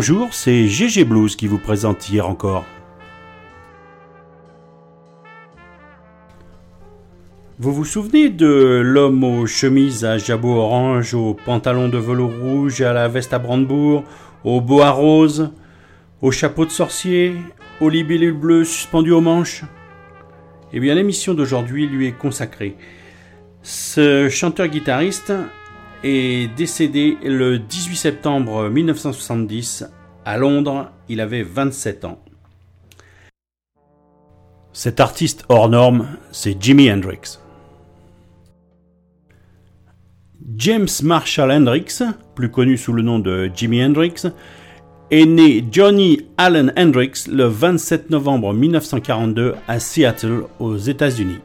Bonjour, c'est GG Blues qui vous présente hier encore. Vous vous souvenez de l'homme aux chemises à jabot orange, aux pantalons de velours rouge, à la veste à brandebourg, aux boas roses, au chapeau de sorcier, aux libellules bleues suspendues aux manches? Eh bien, l'émission d'aujourd'hui lui est consacrée. Ce chanteur-guitariste est décédé le 18 septembre 1970 à Londres. Il avait 27 ans. Cet artiste hors norme, c'est Jimi Hendrix. James Marshall Hendrix, plus connu sous le nom de Jimi Hendrix, est né Johnny Allen Hendrix le 27 novembre 1942 à Seattle, aux États-Unis.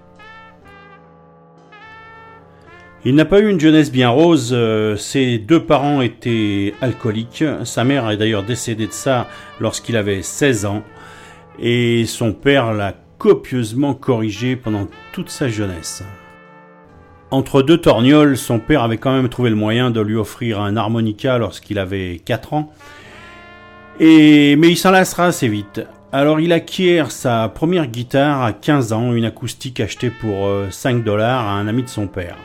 Il n'a pas eu une jeunesse bien rose, euh, ses deux parents étaient alcooliques, sa mère est d'ailleurs décédée de ça lorsqu'il avait 16 ans, et son père l'a copieusement corrigé pendant toute sa jeunesse. Entre deux torgnoles, son père avait quand même trouvé le moyen de lui offrir un harmonica lorsqu'il avait 4 ans, et, mais il s'en lassera assez vite. Alors il acquiert sa première guitare à 15 ans, une acoustique achetée pour 5 euh, dollars à un ami de son père.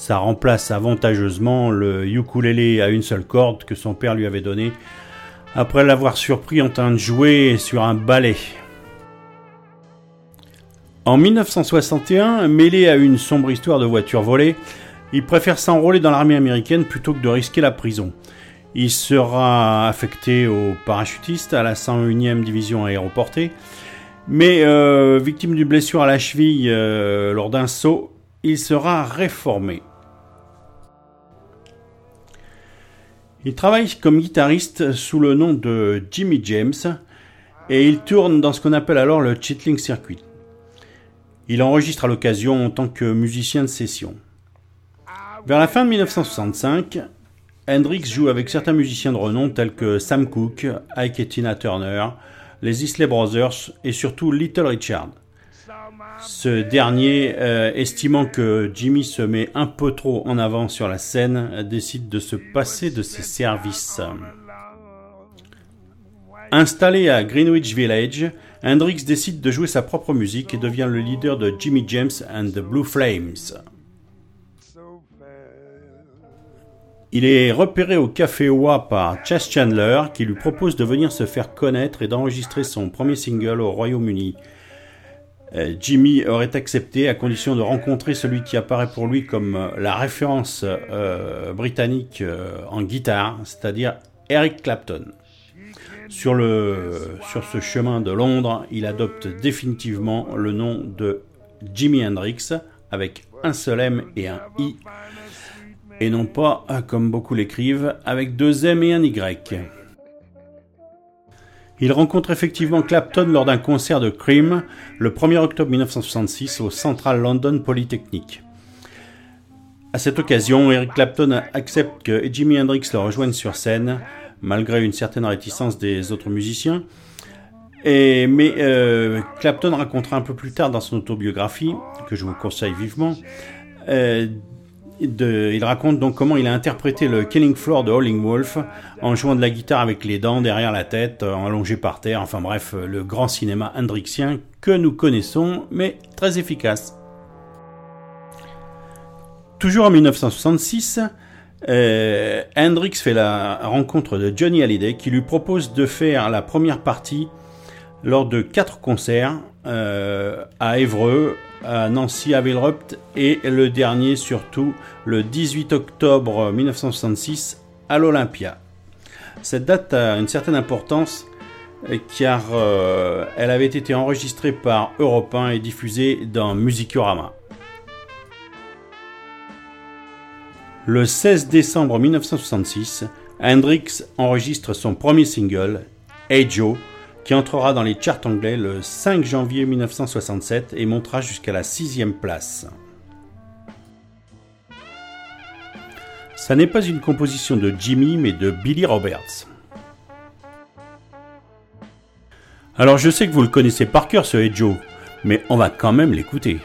Ça remplace avantageusement le ukulélé à une seule corde que son père lui avait donné après l'avoir surpris en train de jouer sur un ballet. En 1961, mêlé à une sombre histoire de voiture volée, il préfère s'enrôler dans l'armée américaine plutôt que de risquer la prison. Il sera affecté au parachutiste à la 101e division aéroportée, mais euh, victime d'une blessure à la cheville euh, lors d'un saut, il sera réformé. Il travaille comme guitariste sous le nom de Jimmy James et il tourne dans ce qu'on appelle alors le Chitling Circuit. Il enregistre à l'occasion en tant que musicien de session. Vers la fin de 1965, Hendrix joue avec certains musiciens de renom tels que Sam Cooke, Ike et Tina Turner, les Isley Brothers et surtout Little Richard. Ce dernier, euh, estimant que Jimmy se met un peu trop en avant sur la scène, décide de se passer de ses services. Installé à Greenwich Village, Hendrix décide de jouer sa propre musique et devient le leader de Jimmy James and the Blue Flames. Il est repéré au Café Oa par Chess Chandler qui lui propose de venir se faire connaître et d'enregistrer son premier single au Royaume-Uni. Euh, Jimmy aurait accepté à condition de rencontrer celui qui apparaît pour lui comme euh, la référence euh, britannique en guitare, c'est-à-dire Eric Clapton. Sur, sur ce chemin de Londres, il adopte définitivement le nom de Jimi Hendrix avec un seul M et un I, et non pas, comme beaucoup l'écrivent, avec deux M et un Y. Il rencontre effectivement Clapton lors d'un concert de Cream le 1er octobre 1966 au Central London Polytechnic. À cette occasion, Eric Clapton accepte que Jimi Hendrix le rejoigne sur scène, malgré une certaine réticence des autres musiciens. Et, mais euh, Clapton racontera un peu plus tard dans son autobiographie, que je vous conseille vivement, euh, il raconte donc comment il a interprété le Killing Floor de Howling Wolf en jouant de la guitare avec les dents derrière la tête, euh, allongé par terre, enfin bref, euh, le grand cinéma hendrixien que nous connaissons, mais très efficace. Toujours en 1966, euh, Hendrix fait la rencontre de Johnny Hallyday qui lui propose de faire la première partie lors de quatre concerts à Évreux, à Nancy à Villerupt et le dernier surtout le 18 octobre 1966 à l'Olympia. Cette date a une certaine importance car euh, elle avait été enregistrée par Europe 1 et diffusée dans Musicurama. Le 16 décembre 1966, Hendrix enregistre son premier single, Hey Joe, qui entrera dans les charts anglais le 5 janvier 1967 et montera jusqu'à la sixième place. Ça n'est pas une composition de Jimmy mais de Billy Roberts. Alors je sais que vous le connaissez par cœur ce Hey Joe, mais on va quand même l'écouter.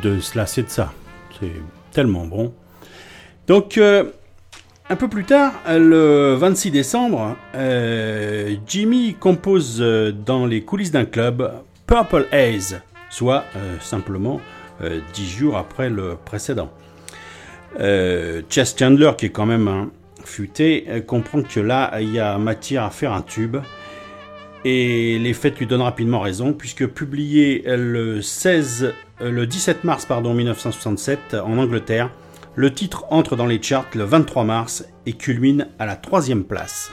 De se lasser de ça. C'est tellement bon. Donc, euh, un peu plus tard, le 26 décembre, euh, Jimmy compose euh, dans les coulisses d'un club Purple Haze, soit simplement 10 jours après le précédent. Chess Chandler, qui est quand même un futé, comprend que là, il y a matière à faire un tube. Et les faits lui donnent rapidement raison, puisque publié le 16 euh, le 17 mars pardon, 1967 en Angleterre. Le titre entre dans les charts le 23 mars et culmine à la troisième place.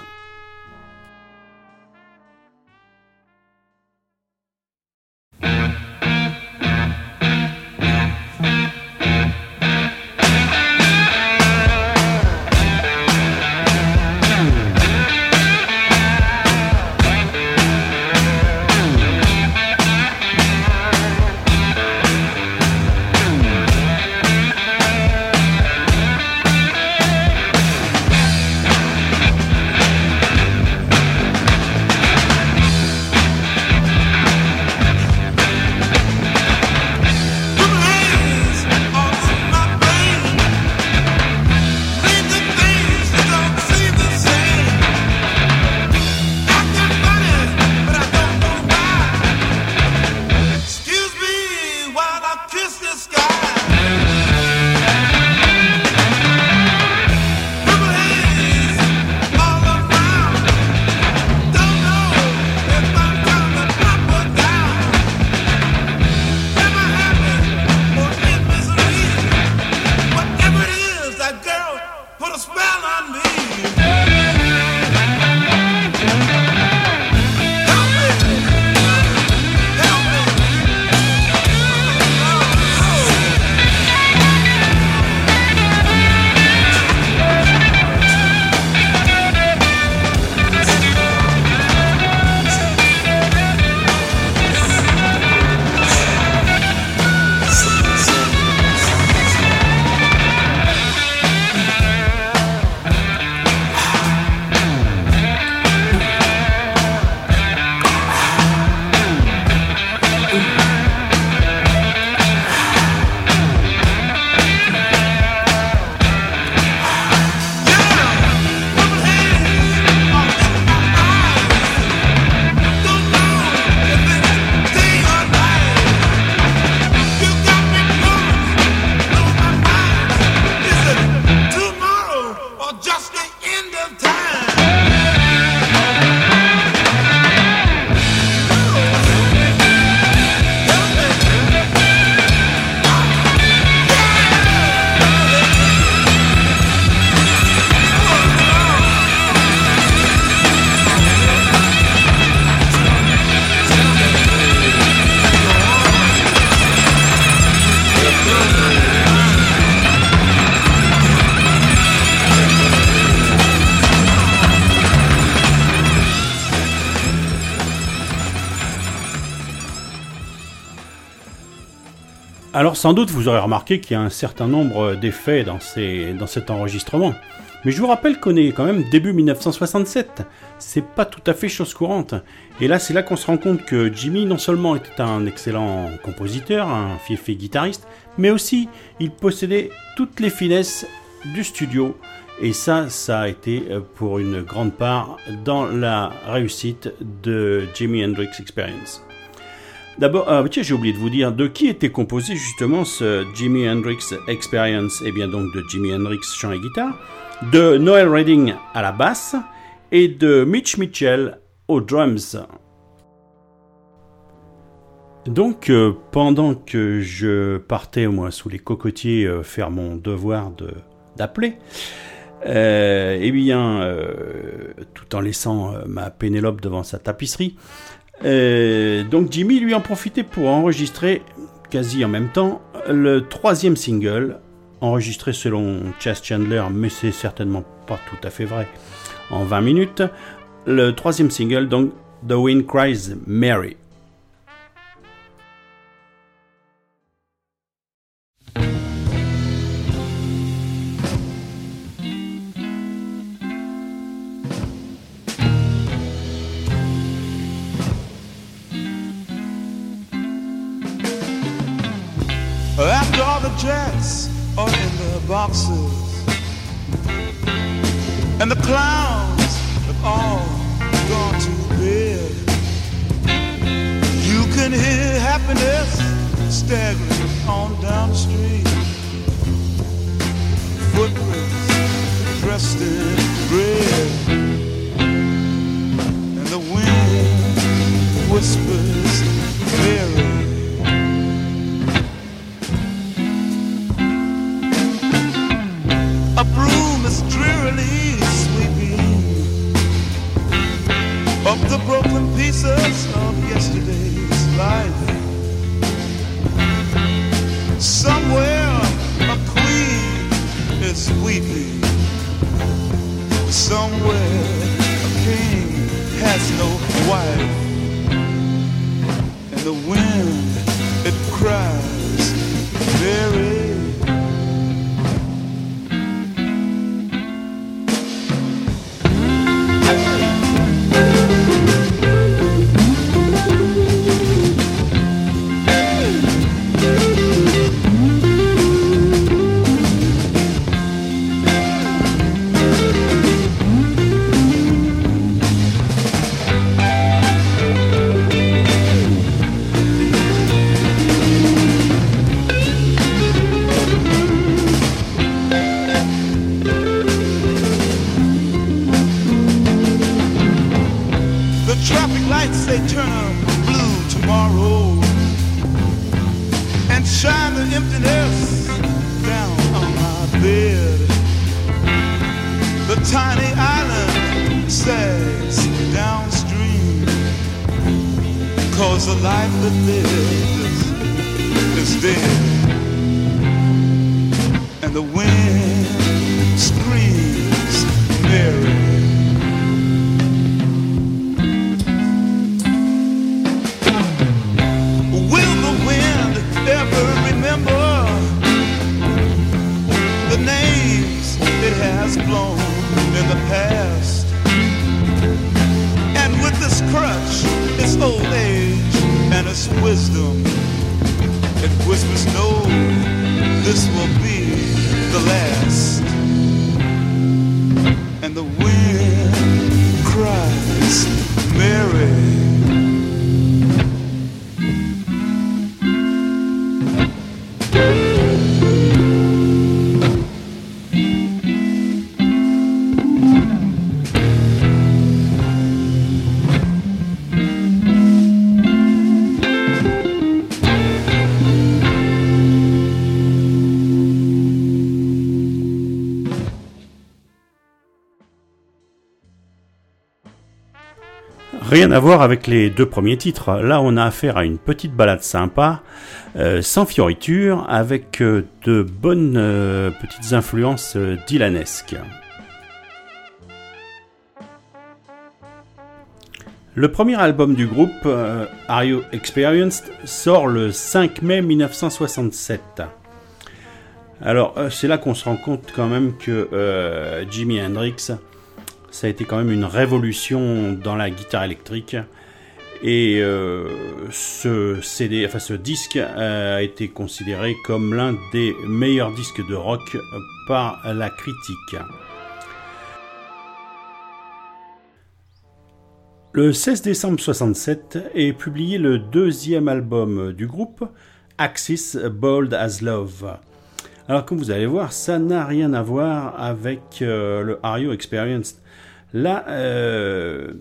Sans doute vous aurez remarqué qu'il y a un certain nombre d'effets dans, cet enregistrement. Mais je vous rappelle qu'on est quand même début 1967. C'est pas tout à fait chose courante. Et là, c'est là qu'on se rend compte que Jimmy non seulement était un excellent compositeur, un fiefé guitariste, mais aussi il possédait toutes les finesses du studio. Et ça, ça a été euh, pour une grande part dans la réussite de Jimi Hendrix Experience. D'abord, ah, tiens, j'ai oublié de vous dire de qui était composé justement ce Jimi Hendrix Experience. Eh bien, donc de Jimi Hendrix chant et guitare, de Noel Redding à la basse et de Mitch Mitchell aux drums. Donc, euh, pendant que je partais, moi, sous les cocotiers, euh, faire mon devoir de, d'appeler, euh, eh bien, tout en laissant ma Pénélope devant sa tapisserie, euh, donc Jimmy lui en profitait pour enregistrer quasi en même temps le troisième single, enregistré selon Chess Chandler, mais c'est certainement pas tout à fait vrai, en 20 minutes. Le troisième single, donc The Wind Cries Mary. Jets are in the boxes. And the clowns have all gone to bed. You can hear happiness staggering on down the street. Footprints dressed in cause the life that lives is dead. And the wind screams Mary. Will the wind ever remember the names it has blown in the past? And with this crutch, old age and its wisdom, it whispers, No, this will be the last. And the wind cries, Mary. Rien à voir avec les deux premiers titres. Là, on a affaire à une petite balade sympa, euh, sans fioriture, avec euh, de bonnes euh, petites influences dylanesques. Le premier album du groupe, Are You Experienced, sort le 5 mai 1967. Alors, c'est là qu'on se rend compte quand même que Jimi Hendrix, ça a été quand même une révolution dans la guitare électrique. Et euh, ce CD, enfin ce disque euh, a été considéré comme l'un des meilleurs disques de rock par la critique. Le 16 décembre 67 est publié le deuxième album du groupe, Axis Bold as Love. Alors comme vous allez voir, ça n'a rien à voir avec euh, le Are You. Là, euh,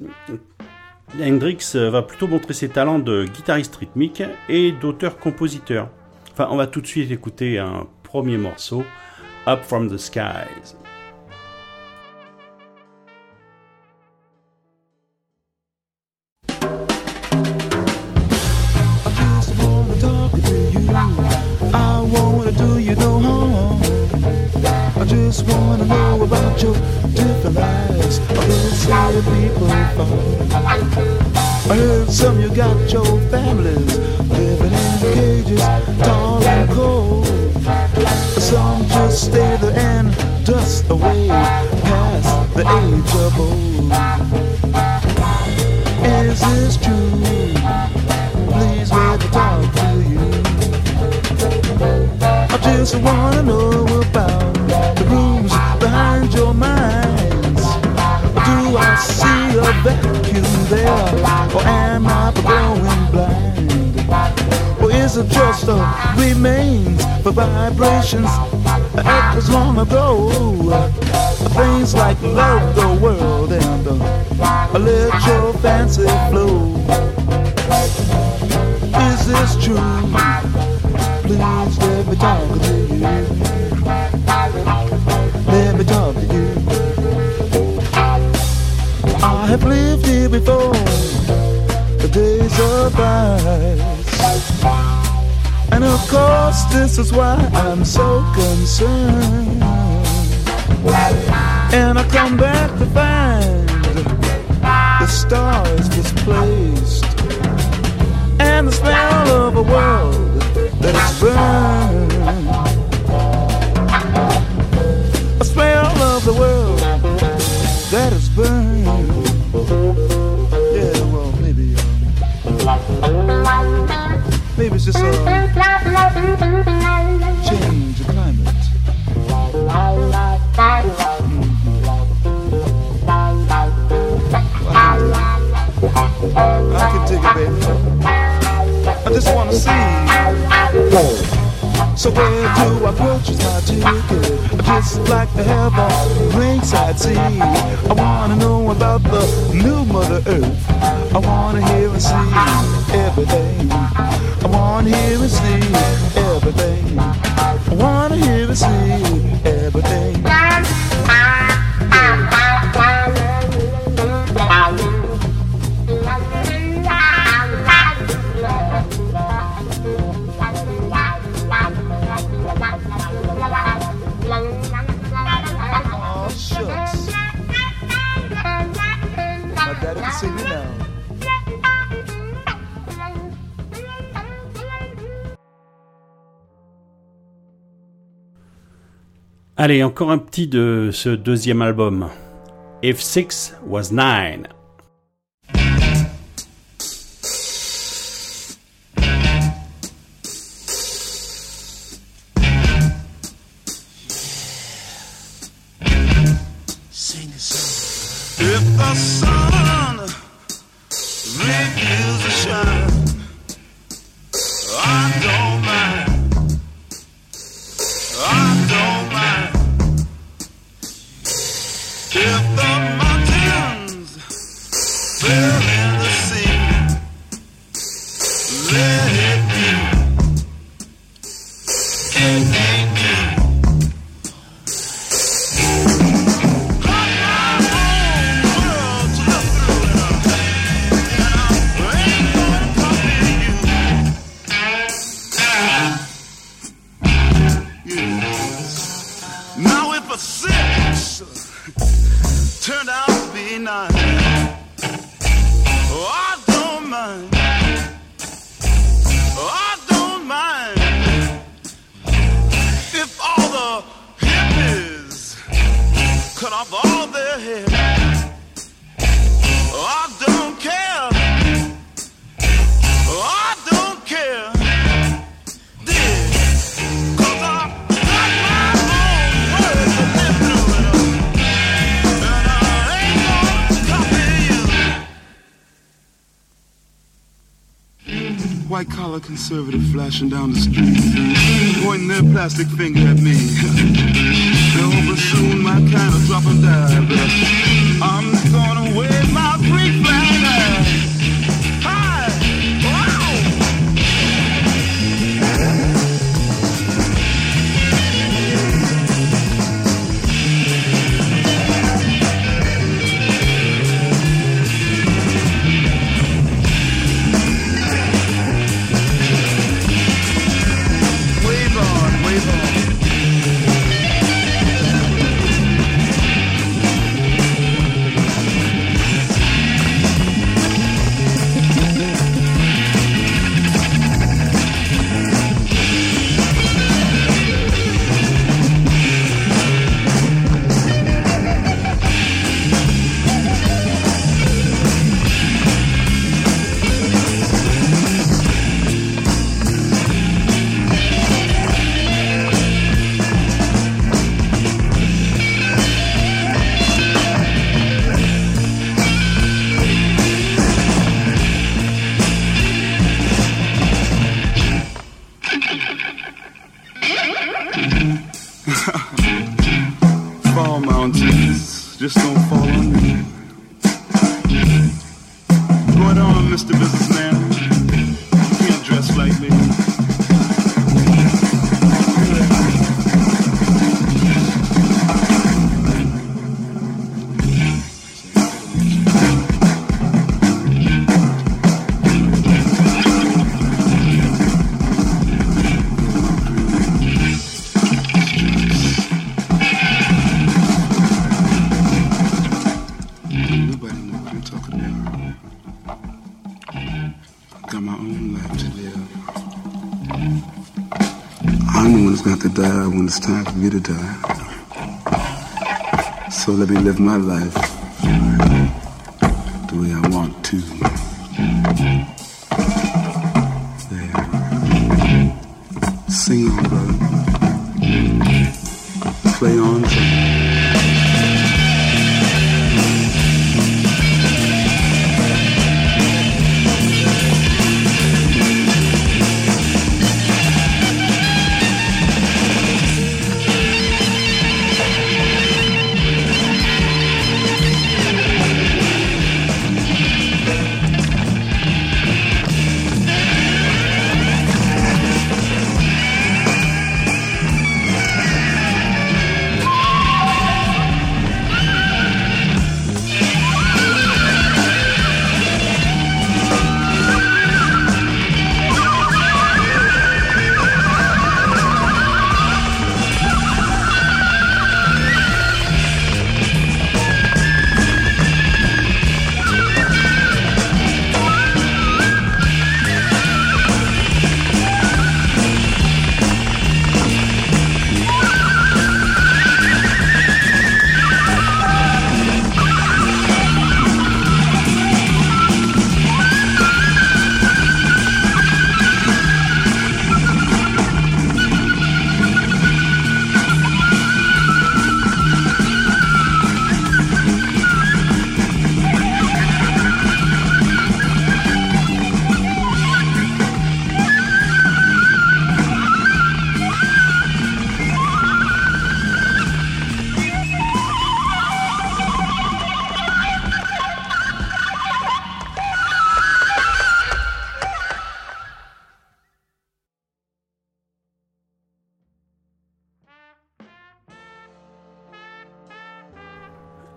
Hendrix va plutôt montrer ses talents de guitariste rythmique et d'auteur-compositeur. Enfin, on va tout de suite écouter un premier morceau, Up from the Skies. Wanna know about your different lives. I heard some people fall. I heard some you got your families living in cages, tall and cold. Some just stay there and dust away past the age of old. Is this true? Please let me talk to you. I just wanna know about the behind your minds. Do I see a vacuum there, or am I going blind? Or is it just a remains for vibrations that long ago? Things like love the world and uh, let your fancy flow. Is this true? Please let me talk to you. Let me to you. I have lived here before, the days of ice. And of course, this is why I'm so concerned. And I come back to find the stars displaced and the smell of a world let us burn. The world that is burned. Yeah, well, maybe, uh, maybe it's just a change of climate. I can dig it, baby. I just wanna see. So where do I purchase my ticket? Just like to have a ringside seat. I wanna know about the new Mother Earth. I wanna hear and see Allez, encore un petit de ce deuxième album. If Six Was Nine. number six turned out to be nine. Oh, I don't mind. Oh, I don't mind if all the hippies cut off all their hair. Oh, I don't care. Conservative flashing down the street, pointing their plastic finger at me. They're hoping soon my kind of drop and but I'm gonna wave my free flag. To die. So let me live my life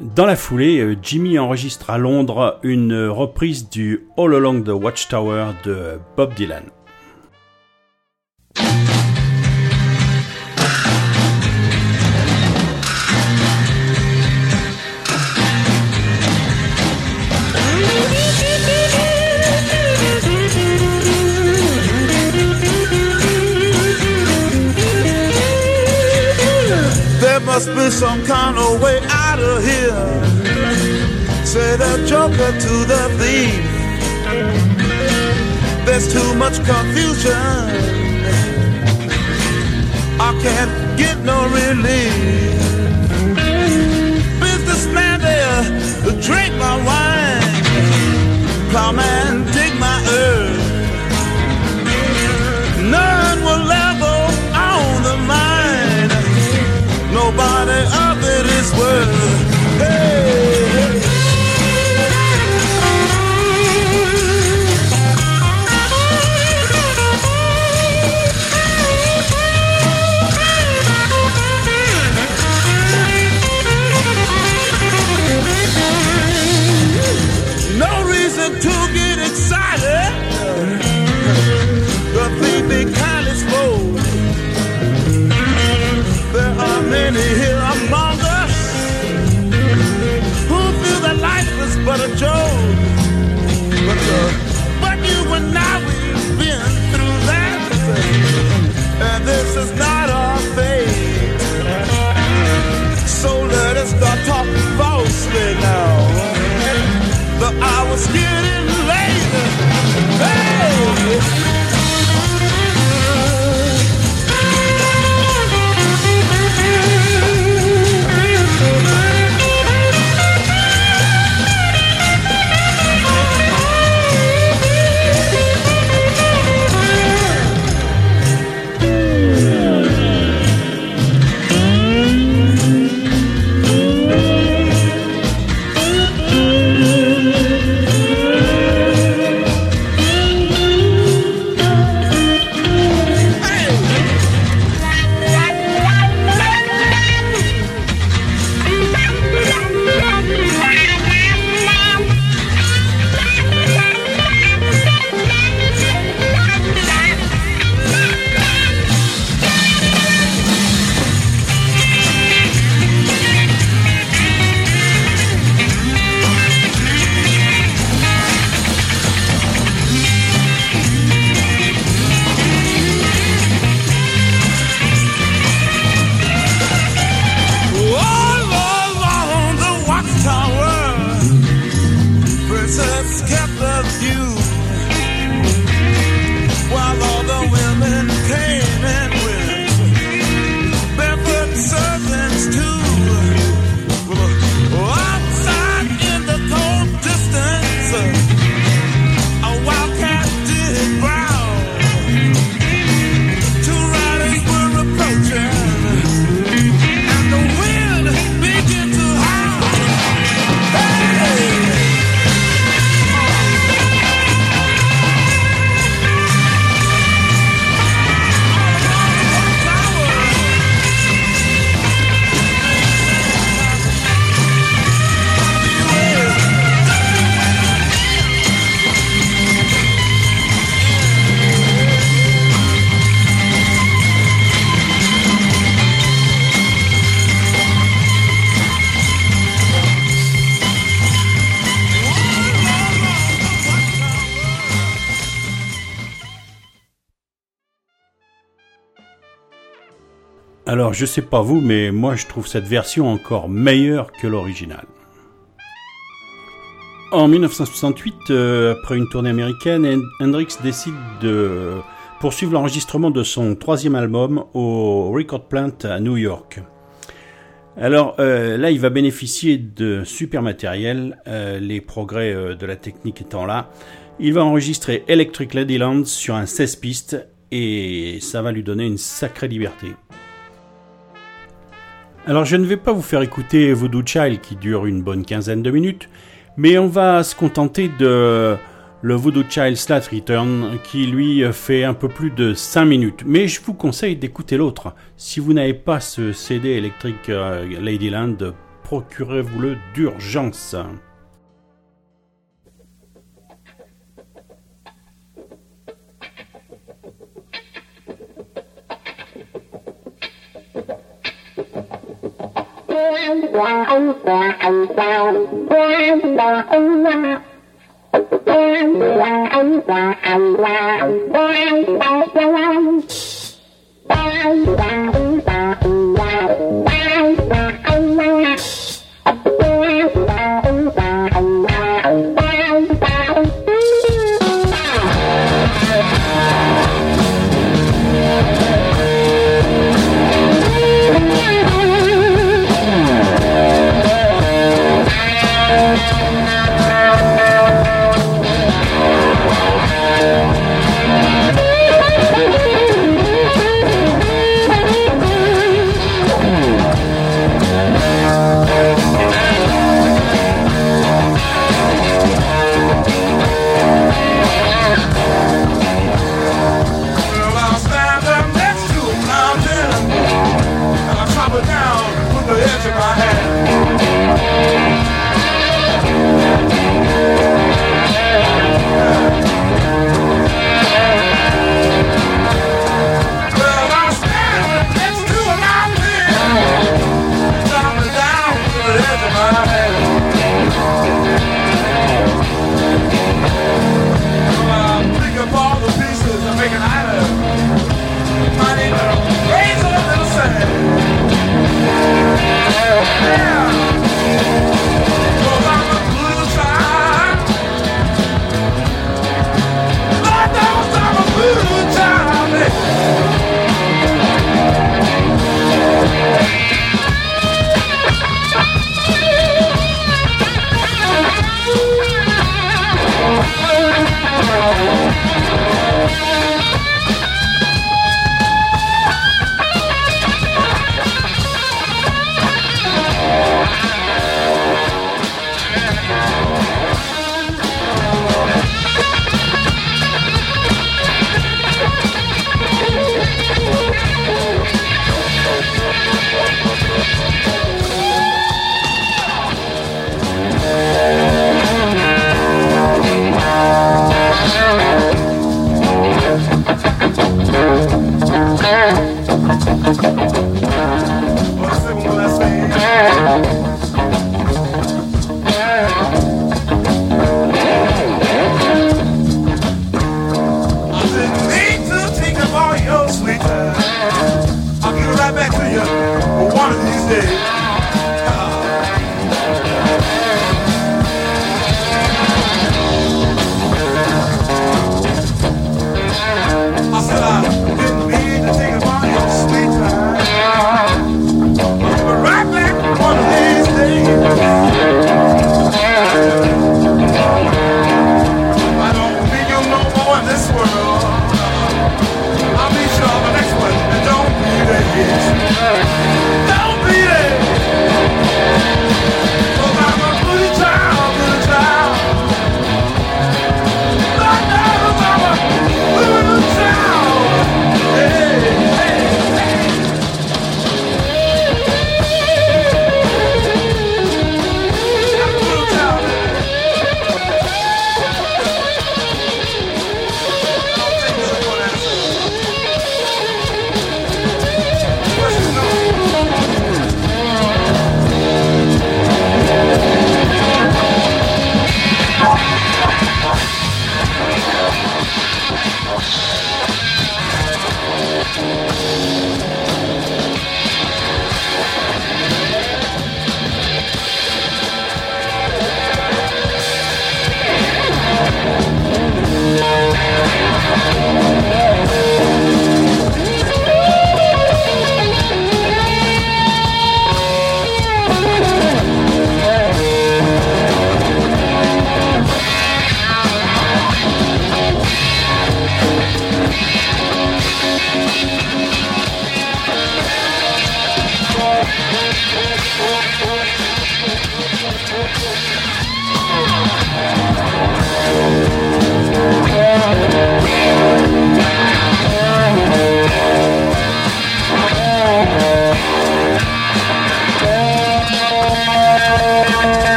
Dans la foulée, euh, Jimmy enregistre à Londres une reprise du All Along the Watchtower de Bob Dylan. Too much confusion. I can't get no relief. Businessman there, drink my wine. Plowman, dig my earth. None will ever own the mine. Nobody of it is worth. Je sais pas vous, mais moi je trouve cette version encore meilleure que l'original. En 1968, euh, après une tournée américaine, Hendrix décide de poursuivre l'enregistrement de son troisième album au Record Plant à New York. Alors euh, là, il va bénéficier de super matériel, euh, les progrès de la technique étant là. Il va enregistrer Electric Ladyland sur un 16 pistes et ça va lui donner une sacrée liberté. Alors je ne vais pas vous faire écouter Voodoo Child qui dure une bonne quinzaine de minutes, mais on va se contenter de le Voodoo Child Slat Return qui lui fait un peu plus de 5 minutes. Mais je vous conseille d'écouter l'autre. Si vous n'avez pas ce CD électrique euh, Ladyland, procurez-vous-le d'urgence. qua ông qua anh sao qua là ông qua qua là ông qua anh qua qua là qua qua là ông qua qua là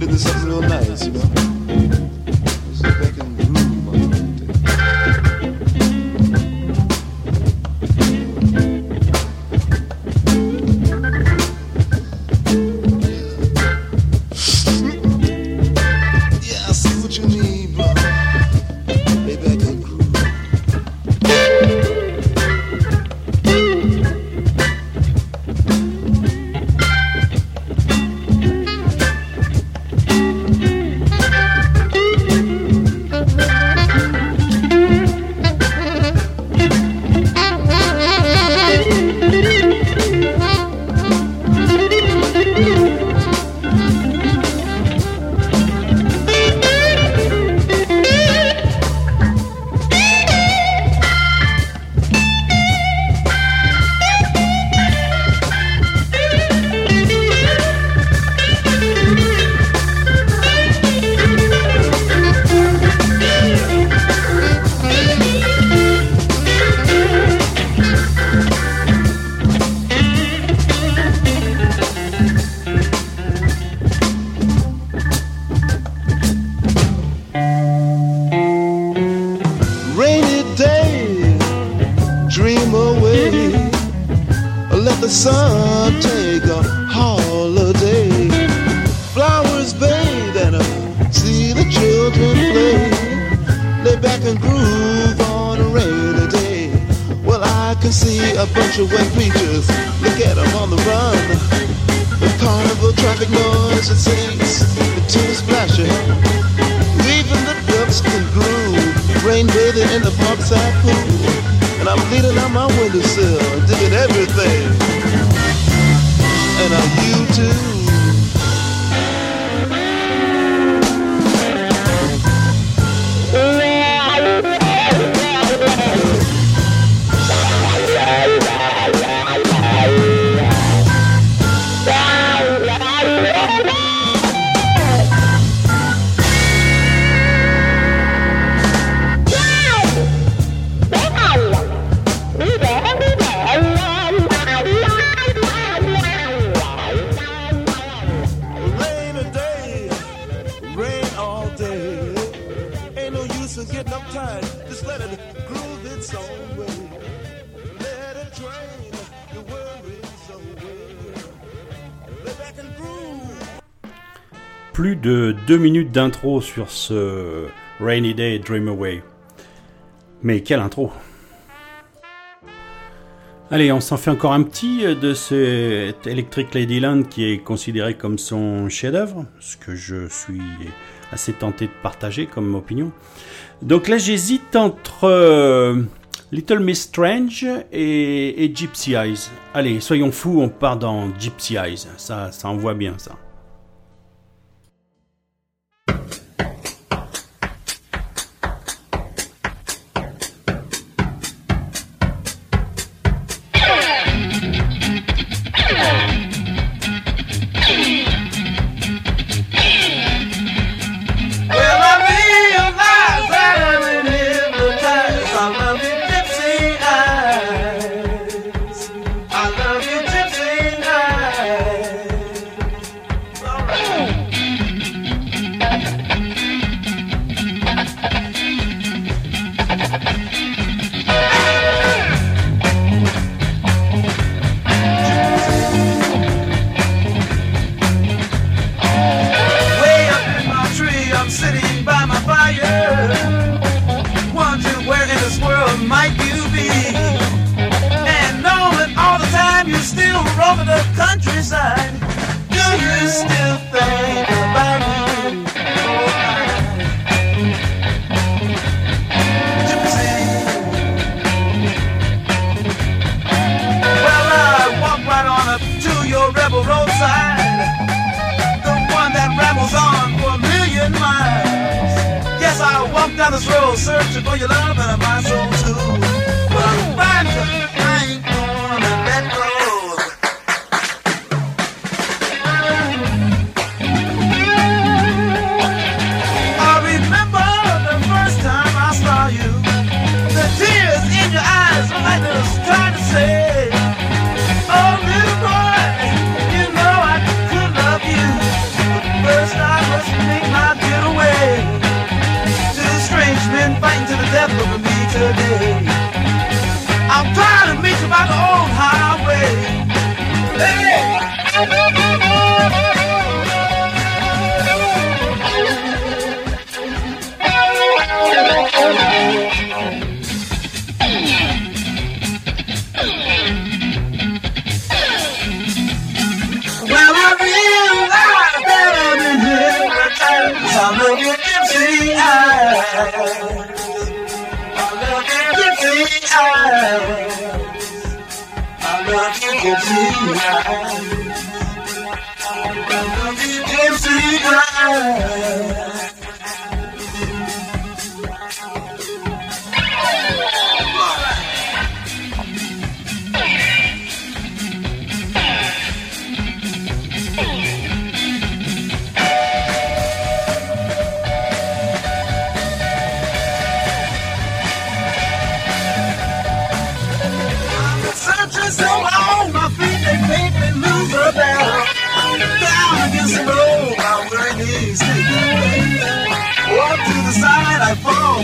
get into something real nice, you know? can groove on a rainy day. Well, I can see a bunch of wet creatures. Look at them on the run. The carnival traffic noise it sings, the tears splashing. Even the ducks can groove, rain bathing in the parkside pool. And I'm leaning on my windowsill, digging everything. And are you too? Deux minutes d'intro sur ce Rainy Day Dream Away. Mais quelle intro Allez, on s'en fait encore un petit de cet Electric Ladyland qui est considéré comme son chef-d'œuvre, ce que je suis assez tenté de partager comme opinion. Donc là, j'hésite entre euh, Little Miss Strange et, Gypsy Eyes. Allez, soyons fous, on part dans Gypsy Eyes. Ça, ça envoie bien ça. Gypsy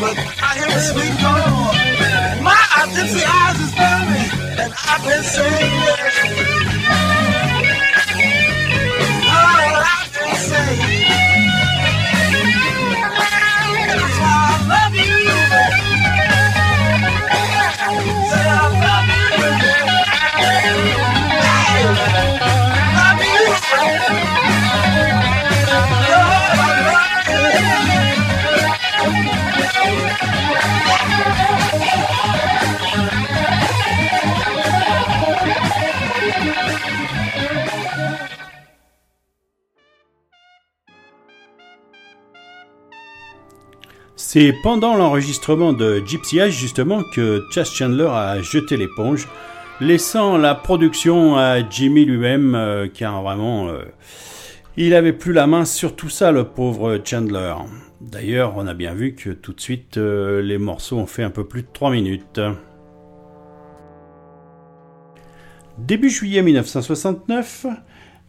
but I hear sweet call. My gypsy eyes is burning, and I've been saying, C'est pendant l'enregistrement de Gypsy Eyes justement que Chas Chandler a jeté l'éponge, laissant la production à Jimmy lui-même, euh, car vraiment, euh, il avait plus la main sur tout ça, le pauvre Chandler. D'ailleurs, on a bien vu que tout de suite, euh, les morceaux ont fait un peu plus de 3 minutes. Début juillet 1969,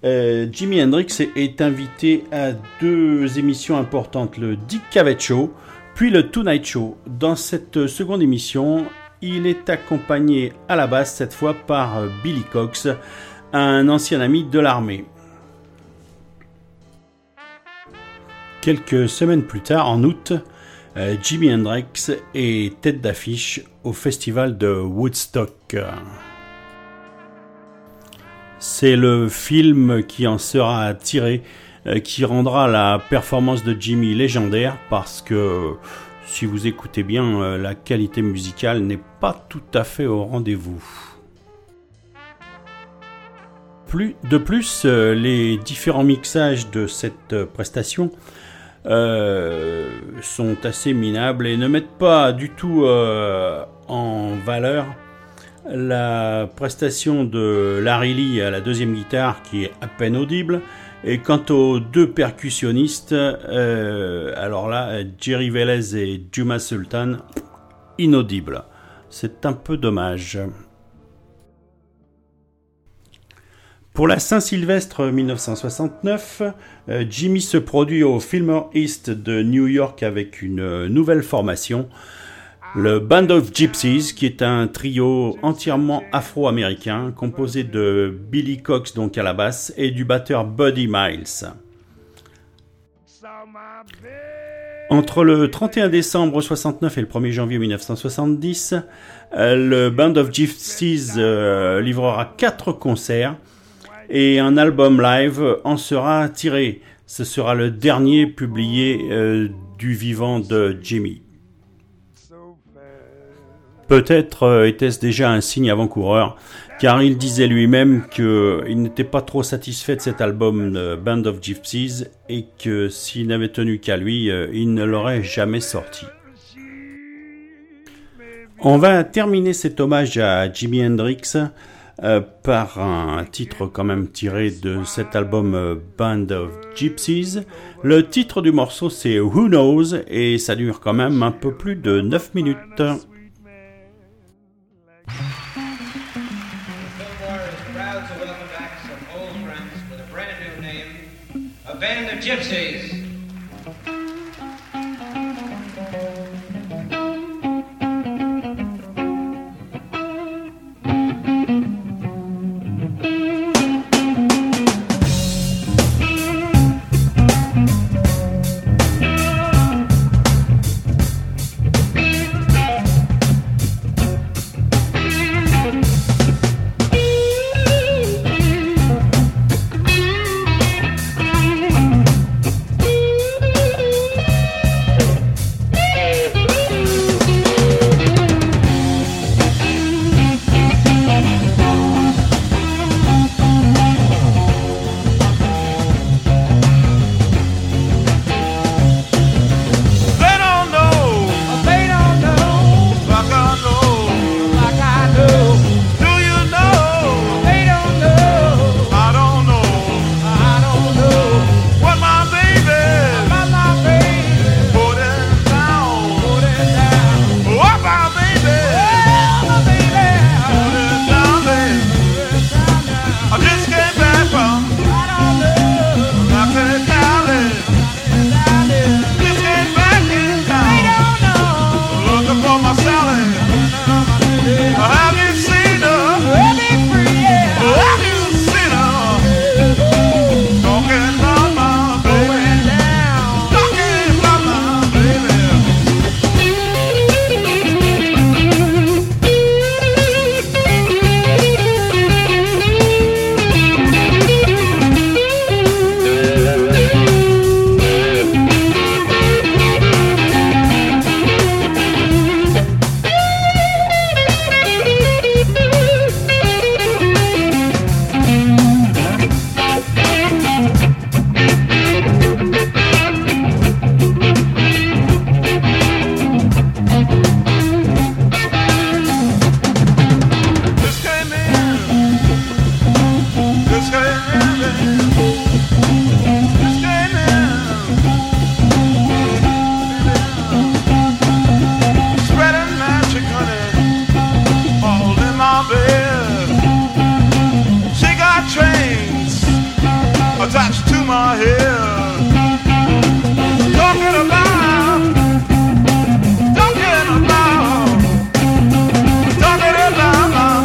euh, Jimi Hendrix est- invité à deux émissions importantes, le Dick Cavett Show, puis le Tonight Show. Dans cette seconde émission, il est accompagné à la basse cette fois par Billy Cox, un ancien ami de l'armée. Quelques semaines plus tard, en août, euh, Jimi Hendrix est tête d'affiche au festival de Woodstock. C'est le film qui en sera tiré, qui rendra la performance de Jimmy légendaire parce que si vous écoutez bien, euh, la qualité musicale n'est pas tout à fait au rendez-vous. De plus, euh, les différents mixages de cette euh, prestation euh, sont assez minables et ne mettent pas du tout euh, en valeur la prestation de Larry Lee à la deuxième guitare qui est à peine audible. Et quant aux deux percussionnistes, euh, alors là, Jerry Velez et Juma Sultan, inaudibles. C'est un peu dommage. Pour la Saint-Sylvestre 1969, euh, Jimmy se produit au Fillmore East de New York avec une nouvelle formation, le Band of Gypsies, qui est un trio entièrement afro-américain composé de Billy Cox donc à la basse et du batteur Buddy Miles. Entre le 31 décembre 69 et le 1er janvier 1970, euh, le Band of Gypsies euh, livrera quatre concerts et un album live en sera tiré. Ce sera le dernier publié euh, du vivant de Jimmy. Peut-être était-ce déjà un signe avant-coureur car il disait lui-même qu'il n'était pas trop satisfait de cet album Band of Gypsies et que s'il n'avait tenu qu'à lui, euh, il ne l'aurait jamais sorti. On va terminer cet hommage à Jimi Hendrix euh, par un titre quand même tiré de cet album euh, Band of Gypsies. Le titre du morceau c'est Who Knows et ça dure quand même un peu plus de 9 minutes. Gypsies. attached